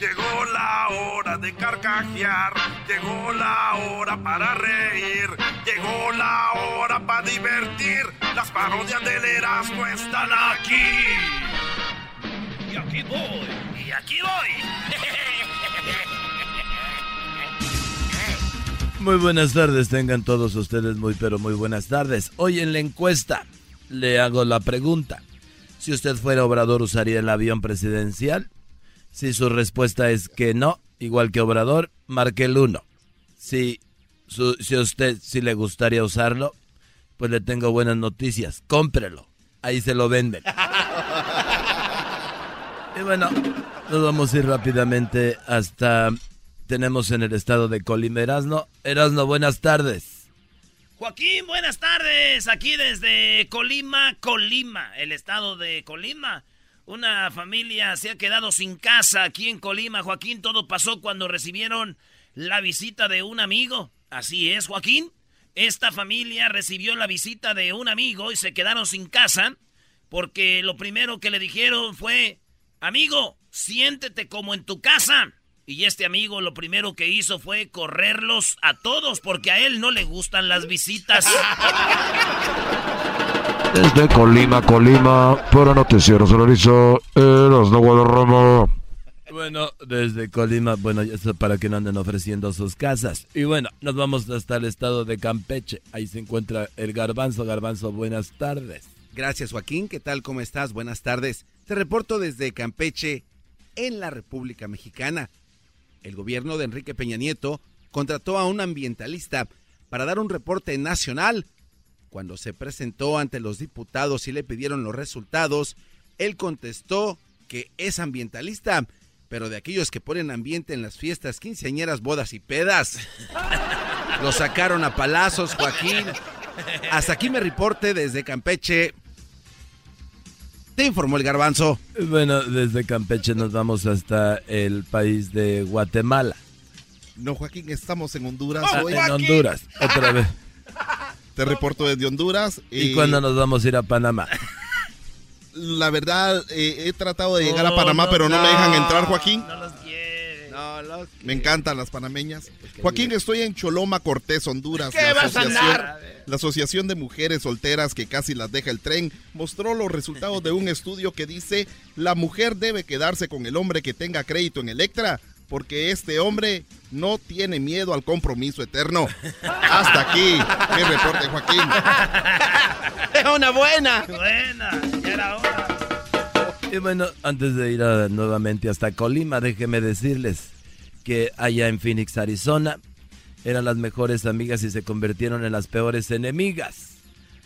Llegó la hora de carcajear, llegó la hora para reír, llegó la hora para divertir. Las parodias del Erasmo están aquí. Y aquí voy, y aquí voy. Muy buenas tardes, tengan todos ustedes muy pero muy buenas tardes. Hoy en la encuesta le hago la pregunta. Si usted fuera Obrador, ¿usaría el avión presidencial? Si su respuesta es que no, igual que Obrador, marque el 1. Si, si usted si le gustaría usarlo, pues le tengo buenas noticias. Cómprelo. Ahí se lo venden. y bueno, nos vamos a ir rápidamente hasta tenemos en el estado de Colima. Erasno, Erasno, buenas tardes. Joaquín, buenas tardes. Aquí desde Colima, Colima, el estado de Colima. Una familia se ha quedado sin casa aquí en Colima. Joaquín, todo pasó cuando recibieron la visita de un amigo. Así es, Joaquín. Esta familia recibió la visita de un amigo y se quedaron sin casa porque lo primero que le dijeron fue, amigo, siéntete como en tu casa. Y este amigo lo primero que hizo fue correrlos a todos porque a él no le gustan las visitas. Desde Colima, Colima, para Noticiero Solarizo, Erasno Guadarrama. Bueno, desde Colima, bueno, eso para que no anden ofreciendo sus casas. Y bueno, nos vamos hasta el estado de Campeche. Ahí se encuentra el Garbanzo. Garbanzo, buenas tardes. Gracias, Joaquín. ¿Qué tal? ¿Cómo estás? Buenas tardes. Te reporto desde Campeche, en la República Mexicana el gobierno de Enrique Peña Nieto contrató a un ambientalista para dar un reporte nacional. Cuando se presentó ante los diputados y le pidieron los resultados, él contestó que es ambientalista, pero de aquellos que ponen ambiente en las fiestas, quinceañeras, bodas y pedas. Lo sacaron a palazos, Joaquín. Hasta aquí me reporte desde Campeche. Te informó el garbanzo. Bueno, desde Campeche nos vamos hasta el país de Guatemala. No, Joaquín, estamos en Honduras. Ah, en Honduras, otra vez. Te reporto desde Honduras. ¿Y cuándo nos vamos a ir a Panamá? La verdad, eh, he tratado de llegar a Panamá, pero no, me dejan entrar, Joaquín. No los quiere. No los Me encantan las panameñas. Joaquín, estoy en Choloma, Cortés, Honduras. ¿Qué vas a andar? La Asociación de Mujeres Solteras que casi las deja el tren mostró los resultados de un estudio que dice la mujer debe quedarse con el hombre que tenga crédito en Electra porque este hombre no tiene miedo al compromiso eterno. Hasta aquí mi reporte, Joaquín. Es una buena. Buena, ya era hora. Y bueno, antes de ir nuevamente hasta Colima, déjeme decirles que allá en Phoenix, Arizona, eran las mejores amigas y se convirtieron en las peores enemigas.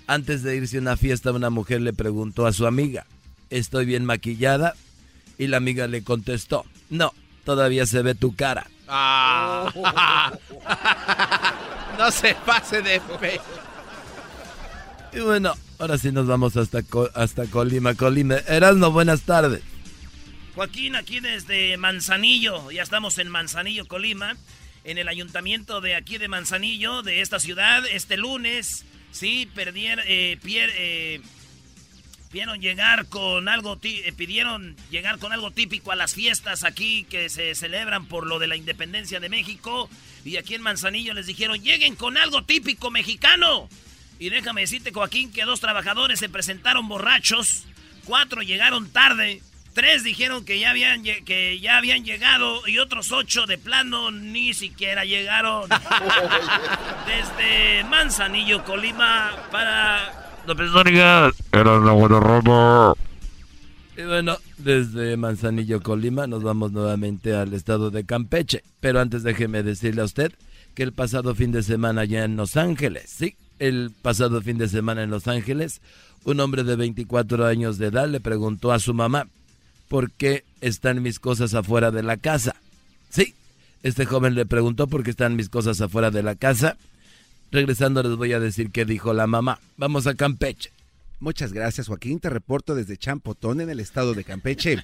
Antes de irse a una fiesta, una mujer le preguntó a su amiga, ¿estoy bien maquillada? Y la amiga le contestó, no, todavía se ve tu cara. Ah. no se pase de fe. Y bueno, ahora sí nos vamos hasta, hasta Colima. Colima, Erasmo, buenas tardes. Joaquín, aquí desde Manzanillo, ya estamos en Manzanillo, Colima en el ayuntamiento de aquí de Manzanillo, de esta ciudad, este lunes, sí, perdieron, eh, eh, pidieron llegar con algo, eh, pidieron llegar con algo típico a las fiestas aquí que se celebran por lo de la independencia de México. Y aquí en Manzanillo les dijeron, lleguen con algo típico mexicano. Y déjame decirte, Joaquín, que dos trabajadores se presentaron borrachos, cuatro llegaron tarde. Tres dijeron que ya habían, que ya habían llegado y otros ocho de plano ni siquiera llegaron. Desde Manzanillo, Colima, para La buena Y bueno, desde Manzanillo, Colima, nos vamos nuevamente al estado de Campeche. Pero antes déjeme decirle a usted que el pasado fin de semana ya en Los Ángeles, sí, el pasado fin de semana en Los Ángeles, un hombre de 24 años de edad le preguntó a su mamá, ¿por qué están mis cosas afuera de la casa? Sí, este joven le preguntó por qué están mis cosas afuera de la casa. Regresando les voy a decir qué dijo la mamá. Vamos a Campeche. Muchas gracias Joaquín, te reporto desde Champotón en el estado de Campeche.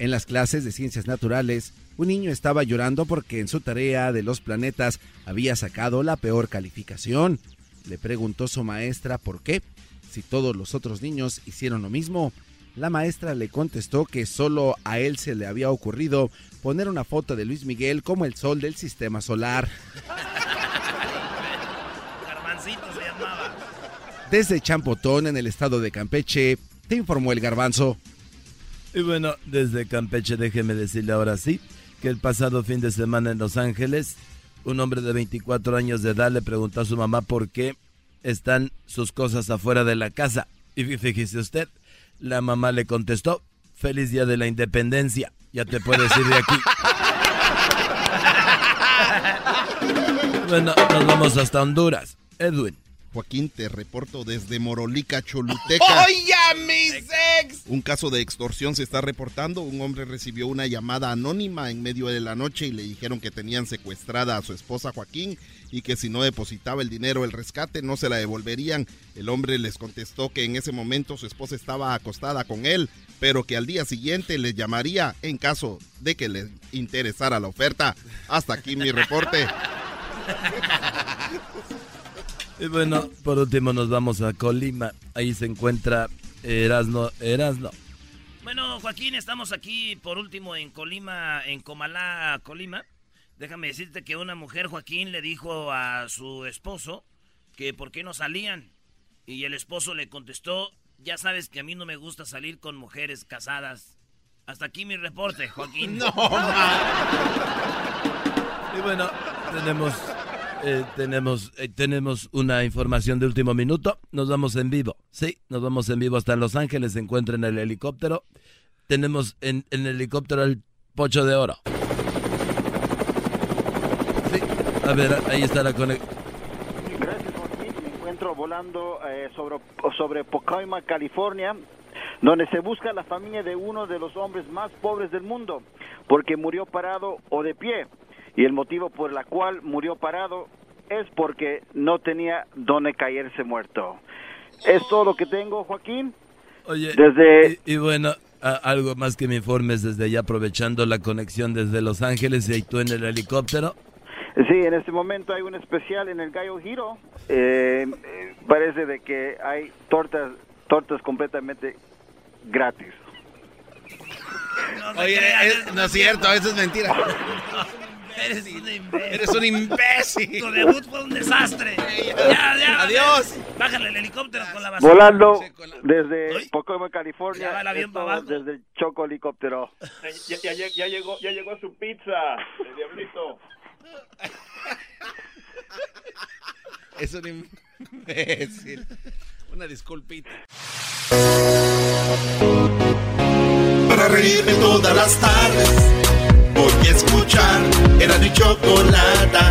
En las clases de ciencias naturales, un niño estaba llorando porque en su tarea de los planetas había sacado la peor calificación. Le preguntó su maestra por qué, si todos los otros niños hicieron lo mismo. La maestra le contestó que solo a él se le había ocurrido poner una foto de Luis Miguel como el sol del sistema solar. Se llamaba. Desde Champotón, en el estado de Campeche, te informó el garbanzo. Y bueno, desde Campeche déjeme decirle ahora sí que el pasado fin de semana en Los Ángeles, un hombre de 24 años de edad le preguntó a su mamá por qué están sus cosas afuera de la casa. Y fíjese usted, la mamá le contestó, feliz día de la independencia, ya te puedes ir de aquí. bueno, nos vamos hasta Honduras. Edwin. Joaquín, te reporto desde Morolica, Choluteca. ¡Oye, mi sex! Un caso de extorsión se está reportando. Un hombre recibió una llamada anónima en medio de la noche y le dijeron que tenían secuestrada a su esposa Joaquín y que si no depositaba el dinero el rescate no se la devolverían. El hombre les contestó que en ese momento su esposa estaba acostada con él, pero que al día siguiente les llamaría en caso de que les interesara la oferta. Hasta aquí mi reporte. Y bueno, por último nos vamos a Colima. Ahí se encuentra Erasno. Erasno. Bueno, Joaquín, estamos aquí por último en Colima, en Comalá, Colima. Déjame decirte que una mujer, Joaquín, le dijo a su esposo que por qué no salían. Y el esposo le contestó, ya sabes que a mí no me gusta salir con mujeres casadas. Hasta aquí mi reporte, Joaquín. No, Y bueno, tenemos eh, tenemos, eh, tenemos una información de último minuto. Nos vamos en vivo. Sí, nos vamos en vivo hasta Los Ángeles. Se encuentra en el helicóptero. Tenemos en, el helicóptero el pocho de oro. Sí, a ver, ahí está la conexión. Me encuentro volando eh, sobre, sobre Pocoima, California, donde se busca la familia de uno de los hombres más pobres del mundo, porque murió parado o de pie y el motivo por el cual murió parado es porque no tenía donde caerse muerto. Es todo lo que tengo, Joaquín. Oye, desde... y, bueno, algo más que me informes desde ya aprovechando la conexión desde Los Ángeles y tú en el helicóptero. Sí, en este momento hay un especial en el Gallo Giro. Eh, parece de que hay tortas, tortas completamente gratis. Oye, no es cierto, eso es mentira. Eres un imbécil. Eres un imbécil. Tu debut fue un desastre. ya, ya. Adiós. Bájale el helicóptero con la basura. Volando desde Pocomo, California. Ya va para abajo. Desde el Choco Helicóptero. Ya, ya, ya, llegó, ya llegó su pizza, el diablito. Es un imbécil. Una disculpita. Para reírme todas las tardes escuchar. Era mi chocolata